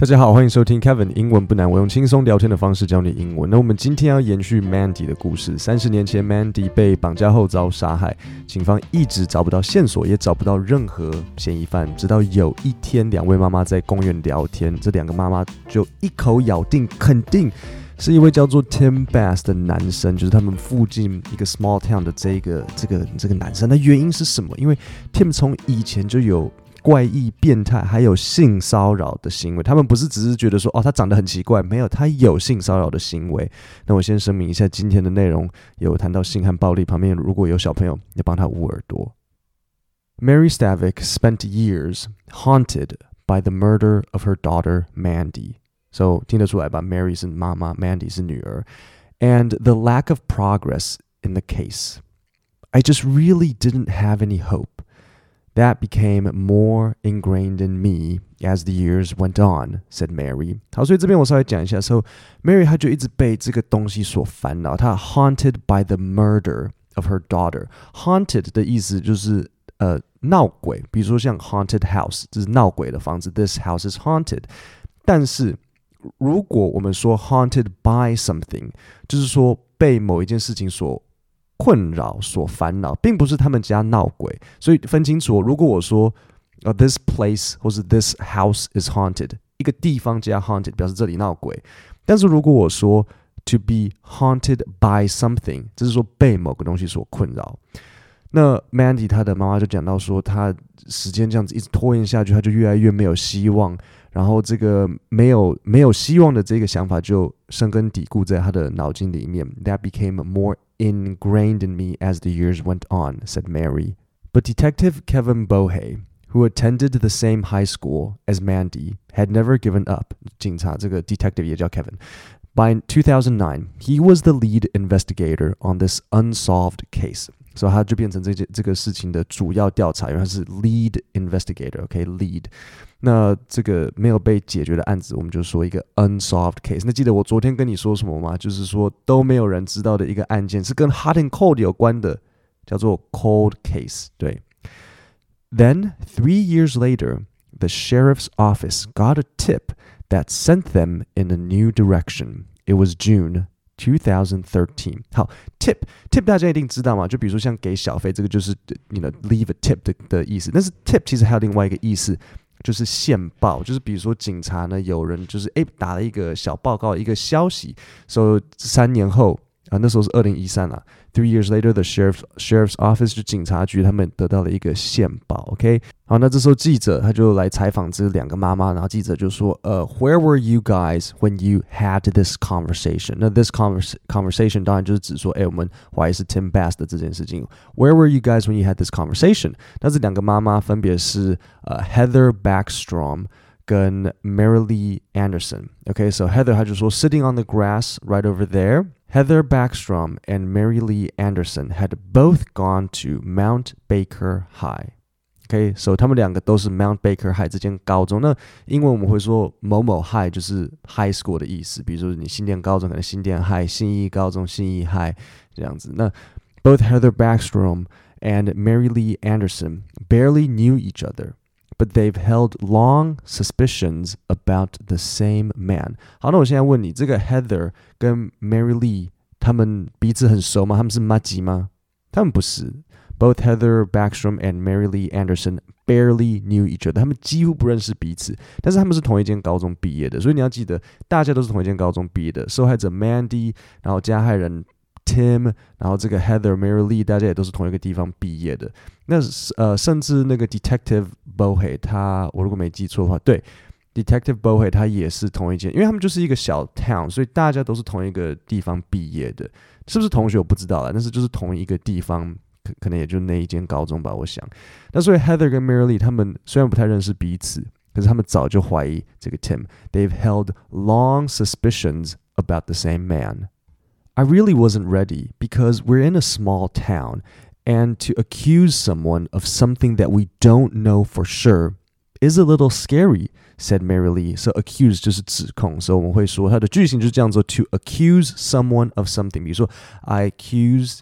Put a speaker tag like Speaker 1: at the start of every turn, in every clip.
Speaker 1: 大家好，欢迎收听 Kevin 英文不难，我用轻松聊天的方式教你英文。那我们今天要延续 Mandy 的故事。三十年前，Mandy 被绑架后遭杀害，警方一直找不到线索，也找不到任何嫌疑犯。直到有一天，两位妈妈在公园聊天，这两个妈妈就一口咬定，肯定是一位叫做 Tim Bass 的男生，就是他们附近一个 small town 的这个这个这个男生。那原因是什么？因为 Tim 从以前就有。怪异、变态，还有性骚扰的行为。他们不是只是觉得说哦，他长得很奇怪，没有，他有性骚扰的行为。那我先声明一下，今天的内容有谈到性和暴力，旁边如果有小朋友，要帮他捂耳朵。Mary Stavik spent years haunted by the murder of her daughter Mandy. So 听得出来吧，Mary 是妈妈，Mandy 是女儿，and the lack of progress in the case. I just really didn't have any hope. That became more ingrained in me as the years went on," said Mary. 好，所以这边我稍微讲一下。So Mary 她就一直被这个东西所烦恼。她 haunted by the murder of her daughter. Haunted 的意思就是呃闹鬼，比如说像 haunted house，这是闹鬼的房子。This house is haunted. 但是如果我们说 haunted by something，就是说被某一件事情所 困扰所烦恼，并不是他们家闹鬼，所以分清楚。如果我说呃，this place 或是 this house is haunted，一个地方加 haunted 表示这里闹鬼。但是如果我说 to be haunted by something，这是说被某个东西所困扰。那 Mandy 她的妈妈就讲到说，她时间这样子一直拖延下去，她就越来越没有希望。然后这个没有没有希望的这个想法就生根底固在她的脑筋里面。That became more ingrained in me as the years went on," said Mary. But Detective Kevin Bohe, who attended the same high school as Mandy, had never given up. 警察这个 detective 也叫 Kevin. By 2009, he was the lead investigator on this unsolved case. 所以他就变成这件这个事情的主要调查员，他是 lead investigator，OK，lead。那这个没有被解决的案子，我们就说一个 unsolved case。那记得我昨天跟你说什么吗？就是说都没有人知道的一个案件，是跟 hot and cold 有关的，叫做 cold case。对。Then three years later, the sheriff's office got a tip that sent them in a new direction. It was June Two thousand thirteen，。好，tip tip 大家一定知道嘛？就比如说像给小费，这个就是你的 leave a tip 的的意思。但是 tip 其实还有另外一个意思，就是线报。就是比如说警察呢，有人就是哎打了一个小报告，一个消息，说三年后。啊，那时候是二零一三啊。Three years later, the sheriff sheriff's office 就警察局，他们得到了一个线报。OK，好，那这时候记者他就来采访这两个妈妈，然后记者就说：“呃，Where were you guys when you had this conversation？” 那 this convers conversation 当然就是指说，哎，我们怀疑是 Tim Bass 的这件事情。Where were you guys when you had this conversation？那这两个妈妈分别是呃 Heather Backstrom 跟 Marilee Anderson。OK，so Heather 她就说：“Sitting on the grass right over there。” Heather Backstrom and Mary Lee Anderson had both gone to Mount Baker High. OK，所、so, 以他们两个都是 Mount Baker High 这间高中。那英文我们会说某某 High 就是 High School 的意思，比如说你新店高中可能新店 High，信义高中信义 High 这样子。那 both Heather Backstrom and Mary Lee Anderson barely knew each other but they've held long suspicions about the same man。好，那我现在问你，这个 Heather 跟 Mary Lee 他们彼此很熟吗？他们是妈吉吗？他们不是。Both Heather Backstrom and Mary Lee Anderson barely knew each other，他们几乎不认识彼此，但是他们是同一间高中毕业的，所以你要记得，大家都是同一间高中毕业的。受害者 Mandy，然后加害人 Tim，然后这个 Heather Mary Lee，大家也都是同一个地方毕业的。那呃，甚至那个 Detective Bohe，他我如果没记错的话，对，Detective Bohe 他也是同一间，因为他们就是一个小 town，所以大家都是同一个地方毕业的。是不是同学我不知道了，但是就是同一个地方，可可能也就那一间高中吧，我想。那所以 Heather 跟 Mary Lee 他们虽然不太认识彼此，可是他们早就怀疑这个 Tim。They've held long suspicions about the same man. I really wasn't ready because we're in a small town, and to accuse someone of something that we don't know for sure is a little scary, said Mary Lee. So accuse 就是指控，所以我们会说它的句型就是这样做：to accuse someone of something。比如说，I accuse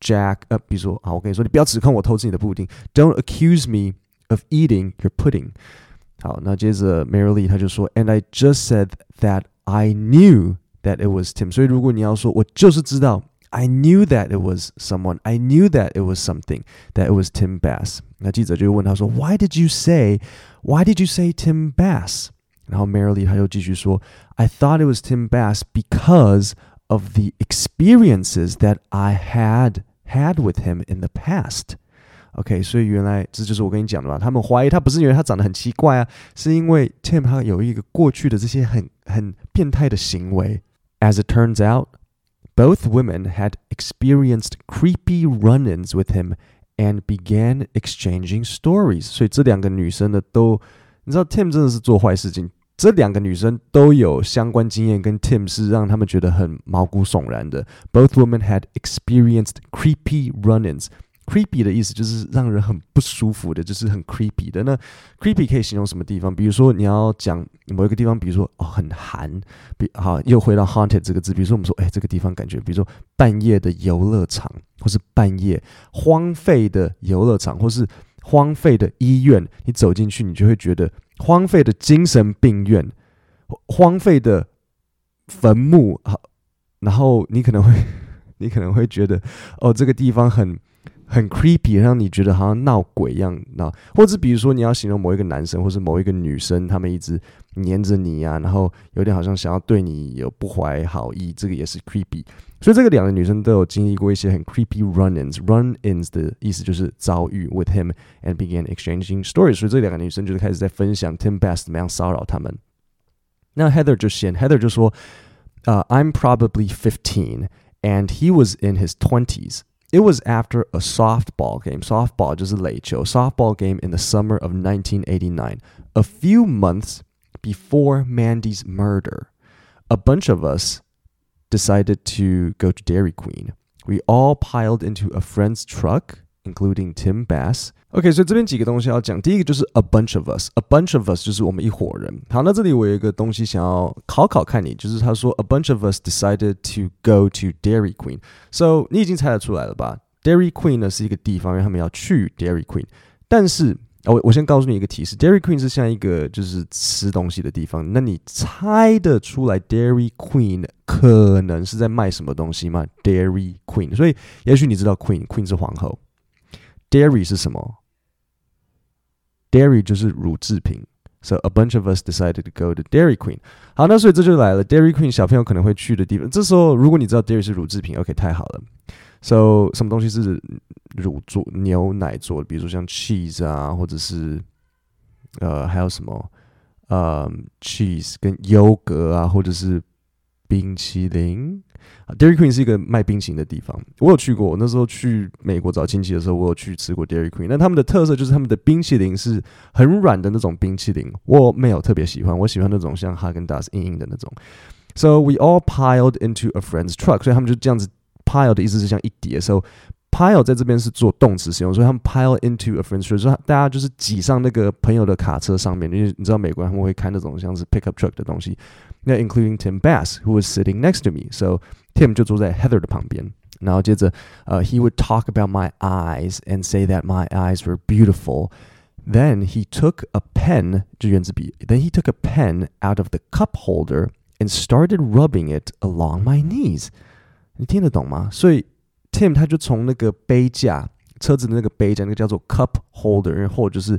Speaker 1: Jack，呃，比如说啊，我跟你说，你不要指控我偷吃你的布丁。Don't accuse me of eating your pudding。 好，那接着 Mary Lee 他就说，And I just said that I knew that it was Tim. 所以如果你要说我就是知道 I knew that it was someone. I knew that it was something. That it was Tim Bass. That 记者就问他说, Why did you say? Why did you say Tim Bass? Marilee I thought it was Tim Bass because of the experiences that I had had with him in the past. Okay, 他有一个过去的这些很很变态的行为。As it turns out, both women had experienced creepy run-ins with him and began exchanging stories. 所以这两个女生呢，都你知道 Tim 真的是做坏事情。这两个女生都有相关经验，跟 Tim 是让他们觉得很毛骨悚然的。Both women had experienced creepy run-ins. Creepy 的意思就是让人很不舒服的，就是很 creepy 的。那 creepy 可以形容什么地方？比如说你要讲某一个地方，比如说哦很寒，比好又回到 haunted 这个字。比如说我们说，哎，这个地方感觉，比如说半夜的游乐场，或是半夜荒废的游乐场，或是荒废的医院，你走进去，你就会觉得荒废的精神病院，荒废的坟墓。好，然后你可能会，你可能会觉得，哦，这个地方很。很 creepy，让你觉得好像闹鬼一样，那或者比如说你要形容某一个男生或是某一个女生，他们一直黏着你啊，然后有点好像想要对你有不怀好意，这个也是 creepy。所以这个两个女生都有经历过一些很 creepy run-ins。run-ins 的意思就是遭遇 with him and began exchanging stories。所以这两个女生就开始在分享 Tim Bass 怎么样骚扰他们。那 Heather 就先，Heather 就说，呃、uh,，I'm probably fifteen and he was in his twenties。 it was after a softball game. Softball 就是垒球. Softball game in the summer of 1989. A few months before Mandy's murder, a bunch of us decided to go to Dairy Queen. We all piled into a friend's truck, including Tim Bass, OK，所以这边几个东西要讲。第一个就是 a bunch of us，a bunch of us 就是我们一伙人。好，那这里我有一个东西想要考考看你，就是他说 a bunch of us decided to go to Dairy Queen。So 你已经猜得出来了吧？Dairy Queen 呢是一个地方，因为他们要去 Dairy Queen。但是我我先告诉你一个提示，Dairy Queen 是像一个就是吃东西的地方。那你猜得出来 Dairy Queen 可能是在卖什么东西吗？Dairy Queen，所以也许你知道 Queen，Queen 是皇后。Dairy 是什么？Dairy 就是乳制品，so a bunch of us decided to go to Dairy Queen。好，那所以这就来了，Dairy Queen 小朋友可能会去的地方。这时候，如果你知道 Dairy 是乳制品，OK，太好了。So 什么东西是乳做牛奶做的？比如说像 cheese 啊，或者是呃还有什么呃 cheese 跟优格啊，或者是冰淇淋。啊，Dairy Queen 是一个卖冰淇淋的地方，我有去过。我那时候去美国找亲戚的时候，我有去吃过 Dairy Queen。那他们的特色就是他们的冰淇淋是很软的那种冰淇淋，我没有特别喜欢，我喜欢那种像哈根达斯硬硬的那种。So we all piled into a friend's truck，所以他们就这样子 pile 的意思是像一叠。So pile 在这边是做动词使用，所以他们 pile into a friend's truck，说大家就是挤上那个朋友的卡车上面，因为你知道美国人他们会开那种像是 pickup truck 的东西。那 including Tim Bass who was sitting next to me. So Tim 就坐在 Heather 的旁边。然后接着，呃、uh,，he would talk about my eyes and say that my eyes were beautiful. Then he took a pen, 就圆珠笔. Then he took a pen out of the cup holder and started rubbing it along my knees. 你听得懂吗？所以 Tim 他就从那个杯架，车子的那个杯架，那个叫做 cup holder，然后就是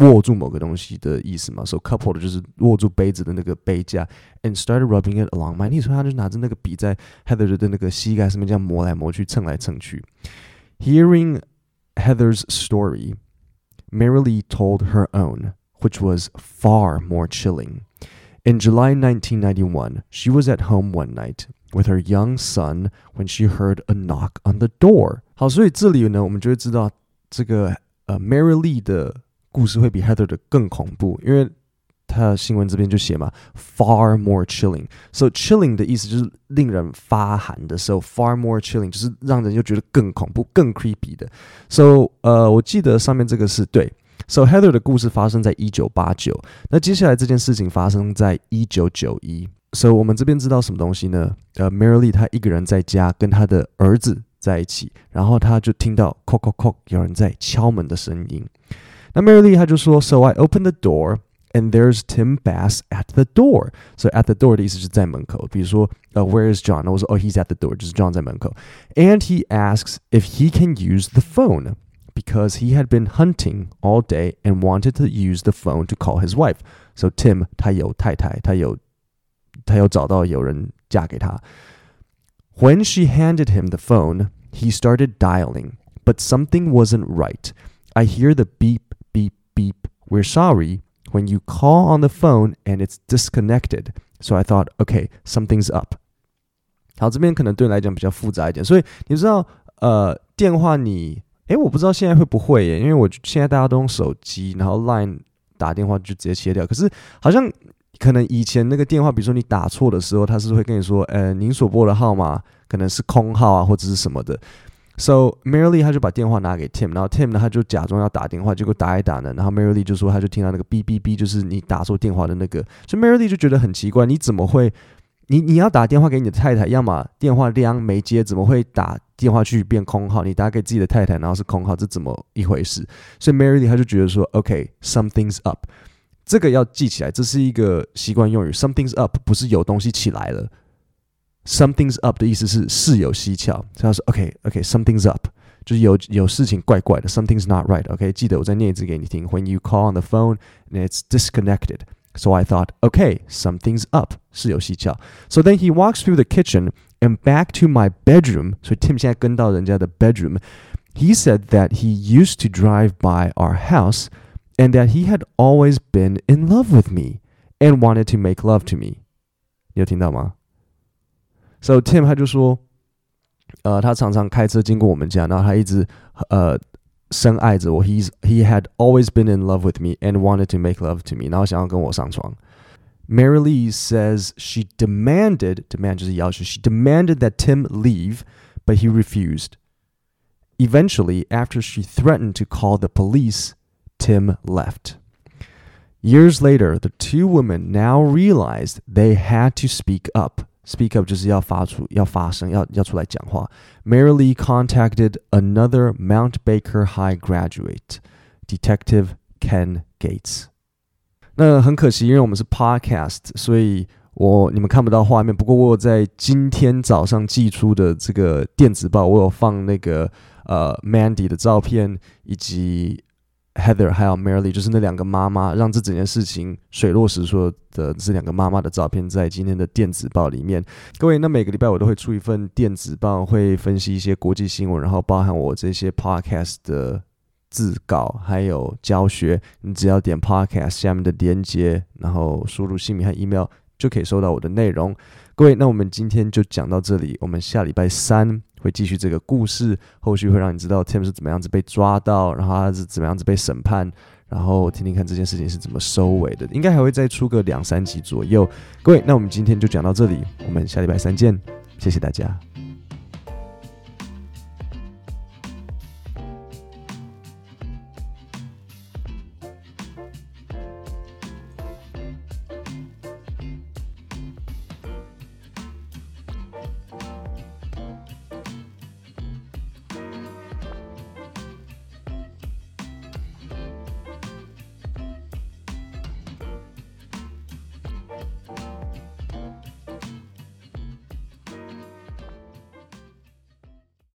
Speaker 1: 握住某个东西的意思嘛，so coupled 就是握住杯子的那个杯架，and started rubbing it along my knee，所以他就拿着那个笔在 Heather 的那个膝盖上面这样磨来磨去，蹭来蹭去。Hearing Heather's story, Marilee told her own, which was far more chilling. In July 1991, she was at home one night with her young son when she heard a knock on the door. 好，所以这里呢，我们就会知道这个呃 Marilee 的故事会比 Heather 的更恐怖，因为他新闻这边就写嘛，far more chilling。So chilling 的意思就是令人发寒的，so far more chilling 就是让人又觉得更恐怖、更 creepy 的。So 呃，我记得上面这个是对。So Heather 的故事发生在一九八九，那接下来这件事情发生在一九九一。So 我们这边知道什么东西呢？呃，Marilee 她一个人在家跟她的儿子在一起，然后她就听到 “cock cock cock” 有人在敲门的声音。那 Mary Lee 她就说，So I opened the door and there's Tim Bass at the door. So at the door 的意思是在门口。比如说，呃、uh,，Where is John？我说，哦、oh,，He's at the door，就是 John 在门口。And he asks if he can use the phone because he had been hunting all day and wanted to use the phone to call his wife. So Tim 他有太太，他有 他有找到有人嫁给他。When she handed him the phone, he started dialing, but something wasn't right. I hear the beep, beep, beep. We're sorry when you call on the phone and it's disconnected. So I thought, okay, something's up. 好，这边可能对你来讲比较复杂一点，所以你知道，呃，电话你，诶，我不知道现在会不会耶，因为我现在大家都用手机，然后 Line 打电话就直接切掉，可是好像 可能以前那个电话，比如说你打错的时候，他是会跟你说，呃，您所拨的号码可能是空号啊，或者是什么的。So Mary 他就把电话拿给 Tim，然后 Tim 呢他就假装要打电话，结果打一打呢，然后 Mary 就说他就听到那个哔哔哔，就是你打错电话的那个，所以 Mary 就觉得很奇怪，你怎么会，你你要打电话给你的太太，要么电话亮没接，怎么会打电话去变空号？你打给自己的太太，然后是空号，这怎么一回事？所以 Mary 他就觉得说，OK，something's up，这个要记起来，这是一个习惯用语，something's up 不是有东西起来了。Something's up 的意思是事有蹊跷，他说 OK OK，Something's up 就是有有事情怪怪的，Something's not right。OK，记得我再念一次给你听。When you call on the phone and it's disconnected. So I thought, okay, something's up. 事有蹊跷. So then he walks through the kitchen and back to my bedroom. So Tim 现在跟到人家的 bedroom. He said that he used to drive by our house and that he had always been in love with me and wanted to make love to me. 你有听到吗？So Tim 他就说，呃，他常常开车经过我们家，然后他一直呃深爱着我。He's he had always been in love with me and wanted to make love to me，然后想要跟我上床。Mary Lee says she demanded demand 就是要求，she demanded that Tim leave, but he refused. Eventually, after she threatened to call the police, Tim left. Years later, the two women now realized they had to speak up. Speak up 就是要发出、要发声、要要出来讲话。Marilee contacted another Mount Baker High graduate, Detective Ken Gates。那很可惜，因为我们是 podcast，所以我你们看不到画面。不过我有在今天早上寄出的这个电子报，我有放那个呃 Mandy 的照片以及 Heather 还有 Mary，就是那两个妈妈，让这整件事情水落石出的这两个妈妈的照片，在今天的电子报里面。各位，那每个礼拜我都会出一份电子报，会分析一些国际新闻，然后包含我这些 Podcast 的字稿，还有教学。你只要点 Podcast 下面的连接，然后输入姓名和 email，就可以收到我的内容。各位，那我们今天就讲到这里，我们下礼拜三。会继续这个故事，后续会让你知道 Tim 是怎么样子被抓到，然后他是怎么样子被审判，然后听听看这件事情是怎么收尾的。应该还会再出个两三集左右。各位，那我们今天就讲到这里，我们下礼拜三见，谢谢大家。